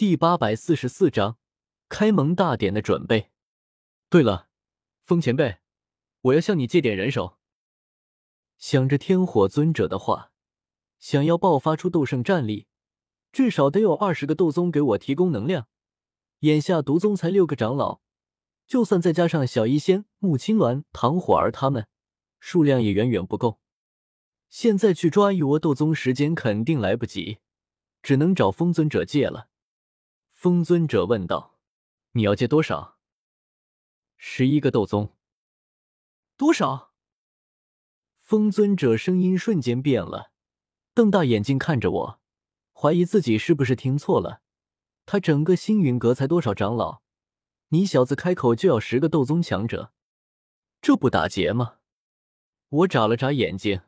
第八百四十四章开蒙大典的准备。对了，风前辈，我要向你借点人手。想着天火尊者的话，想要爆发出斗圣战力，至少得有二十个斗宗给我提供能量。眼下毒宗才六个长老，就算再加上小医仙、穆青鸾、唐火儿他们，数量也远远不够。现在去抓一窝斗宗，时间肯定来不及，只能找风尊者借了。风尊者问道：“你要借多少？”十一个斗宗。多少？风尊者声音瞬间变了，瞪大眼睛看着我，怀疑自己是不是听错了。他整个星云阁才多少长老？你小子开口就要十个斗宗强者，这不打劫吗？我眨了眨眼睛，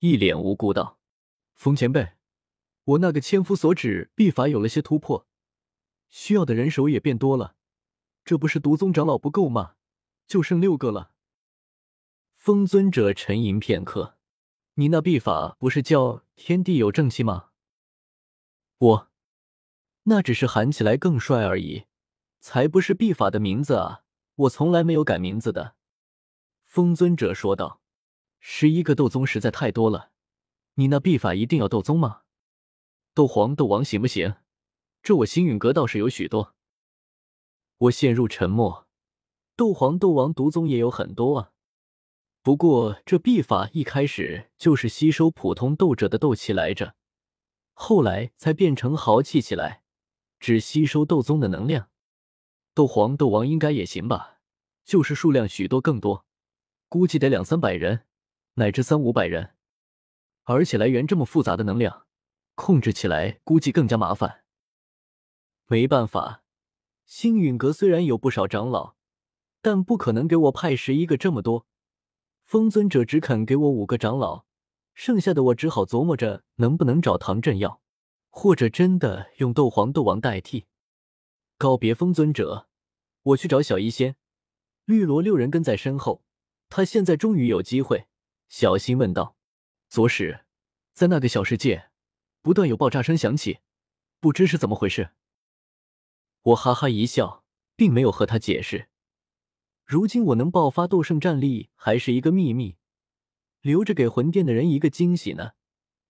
一脸无辜道：“风前辈，我那个千夫所指秘法有了些突破。”需要的人手也变多了，这不是毒宗长老不够吗？就剩六个了。风尊者沉吟片刻：“你那秘法不是叫天地有正气吗？”我那只是喊起来更帅而已，才不是秘法的名字啊！我从来没有改名字的。风尊者说道：“十一个斗宗实在太多了，你那秘法一定要斗宗吗？斗皇、斗王行不行？”这我星陨阁倒是有许多。我陷入沉默。斗皇、斗王、毒宗也有很多啊。不过这秘法一开始就是吸收普通斗者的斗气来着，后来才变成豪气起来，只吸收斗宗的能量。斗皇、斗王应该也行吧，就是数量许多更多，估计得两三百人，乃至三五百人，而且来源这么复杂的能量，控制起来估计更加麻烦。没办法，星陨阁虽然有不少长老，但不可能给我派十一个这么多。风尊者只肯给我五个长老，剩下的我只好琢磨着能不能找唐镇药，或者真的用斗皇、斗王代替。告别风尊者，我去找小医仙，绿萝六人跟在身后。他现在终于有机会。小心问道：“左使，在那个小世界，不断有爆炸声响起，不知是怎么回事。”我哈哈一笑，并没有和他解释。如今我能爆发斗圣战力还是一个秘密，留着给魂殿的人一个惊喜呢。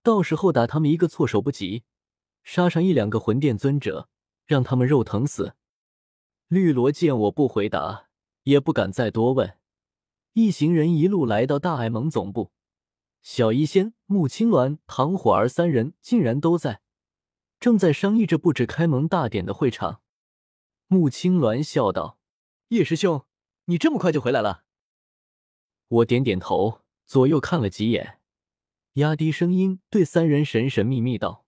到时候打他们一个措手不及，杀上一两个魂殿尊者，让他们肉疼死。绿萝见我不回答，也不敢再多问。一行人一路来到大爱盟总部，小医仙、穆青鸾、唐火儿三人竟然都在，正在商议着布置开盟大典的会场。穆青鸾笑道：“叶师兄，你这么快就回来了。”我点点头，左右看了几眼，压低声音对三人神神秘秘道：“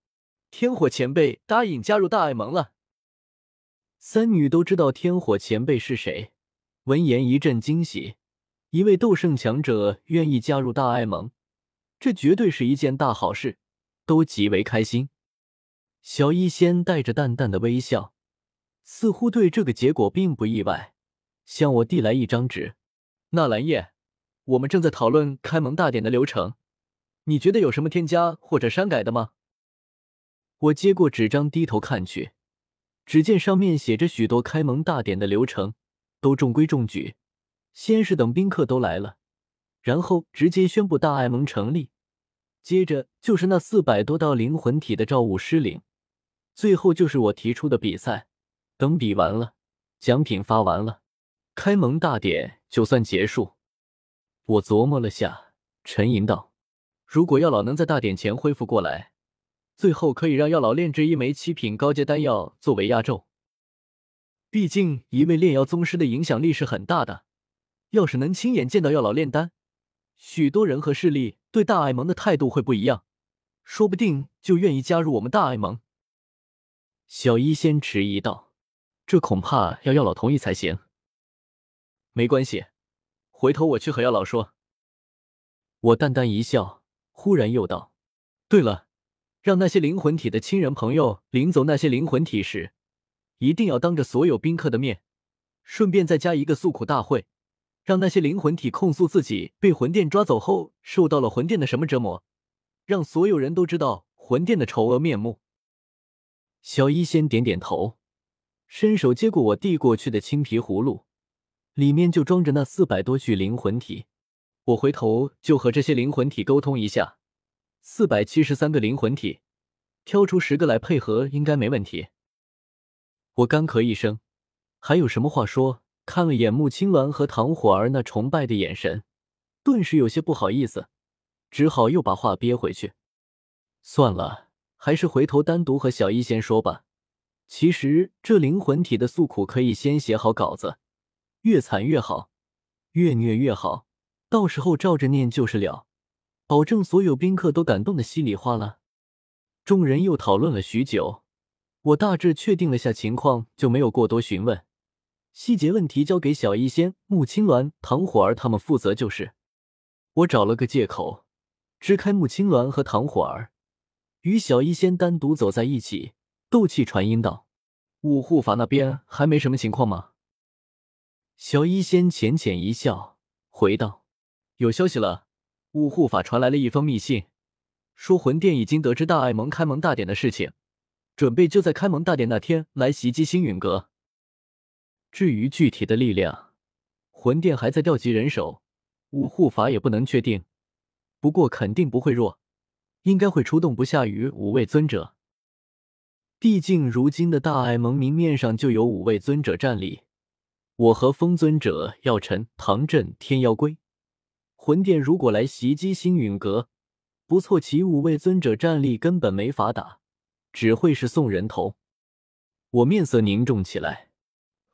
天火前辈答应加入大爱盟了。”三女都知道天火前辈是谁，闻言一阵惊喜。一位斗圣强者愿意加入大爱盟，这绝对是一件大好事，都极为开心。小医仙带着淡淡的微笑。似乎对这个结果并不意外，向我递来一张纸。纳兰叶，我们正在讨论开蒙大典的流程，你觉得有什么添加或者删改的吗？我接过纸张，低头看去，只见上面写着许多开蒙大典的流程，都中规中矩。先是等宾客都来了，然后直接宣布大爱盟成立，接着就是那四百多道灵魂体的召物失灵，最后就是我提出的比赛。等比完了，奖品发完了，开蒙大典就算结束。我琢磨了下，沉吟道：“如果药老能在大典前恢复过来，最后可以让药老炼制一枚七品高阶丹药作为压轴。毕竟一位炼药宗师的影响力是很大的，要是能亲眼见到药老炼丹，许多人和势力对大爱盟的态度会不一样，说不定就愿意加入我们大爱盟。”小医仙迟疑道。这恐怕要药老同意才行。没关系，回头我去和药老说。我淡淡一笑，忽然又道：“对了，让那些灵魂体的亲人朋友领走那些灵魂体时，一定要当着所有宾客的面，顺便再加一个诉苦大会，让那些灵魂体控诉自己被魂殿抓走后受到了魂殿的什么折磨，让所有人都知道魂殿的丑恶面目。”小医仙点点头，伸手接过我递过去的青皮葫芦，里面就装着那四百多具灵魂体。我回头就和这些灵魂体沟通一下，四百七十三个灵魂体，挑出十个来配合，应该没问题。我干咳一声，还有什么话说？看了眼穆青鸾和唐火儿那崇拜的眼神，顿时有些不好意思，只好又把话憋回去。算了，还是回头单独和小医仙说吧。其实这灵魂体的诉苦可以先写好稿子，越惨越好，越虐越好，到时候照着念就是了，保证所有宾客都感动的稀里哗啦。众人又讨论了许久，我大致确定了下情况，就没有过多询问。细节问题交给小医仙、穆青鸾、唐火儿他们负责就是。我找了个借口，支开穆青鸾和唐火儿，与小医仙单独走在一起，斗气传音道：“五护法那边还没什么情况吗？”小医仙浅浅一笑，回道：“有消息了，五护法传来了一封密信，说魂殿已经得知大爱盟开盟大典的事情，准备就在开盟大典那天来袭击星陨阁。”至于具体的力量，魂殿还在调集人手，五护法也不能确定。不过肯定不会弱，应该会出动不下于五位尊者。毕竟如今的大爱盟明面上就有五位尊者战力，我和风尊者、药尘、唐震、天妖龟，魂殿如果来袭击星陨阁，不错，其五位尊者战力根本没法打，只会是送人头。我面色凝重起来。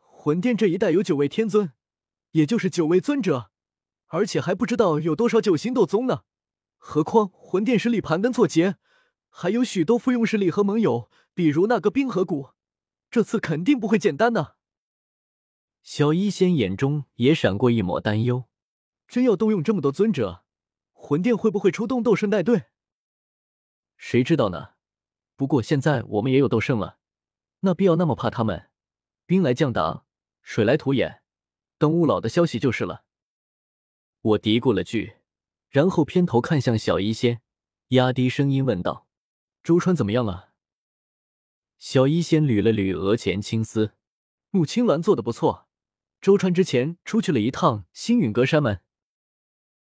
魂殿这一代有九位天尊，也就是九位尊者，而且还不知道有多少九星斗宗呢。何况魂殿实力盘根错节，还有许多附庸势力和盟友，比如那个冰河谷，这次肯定不会简单呢。小医仙眼中也闪过一抹担忧，真要动用这么多尊者，魂殿会不会出动斗圣带队？谁知道呢？不过现在我们也有斗圣了，那必要那么怕他们？兵来将挡。水来土掩，等雾老的消息就是了。我嘀咕了句，然后偏头看向小医仙，压低声音问道：“周川怎么样了？”小医仙捋了捋额前青丝，穆青鸾做的不错。周川之前出去了一趟星陨阁山门，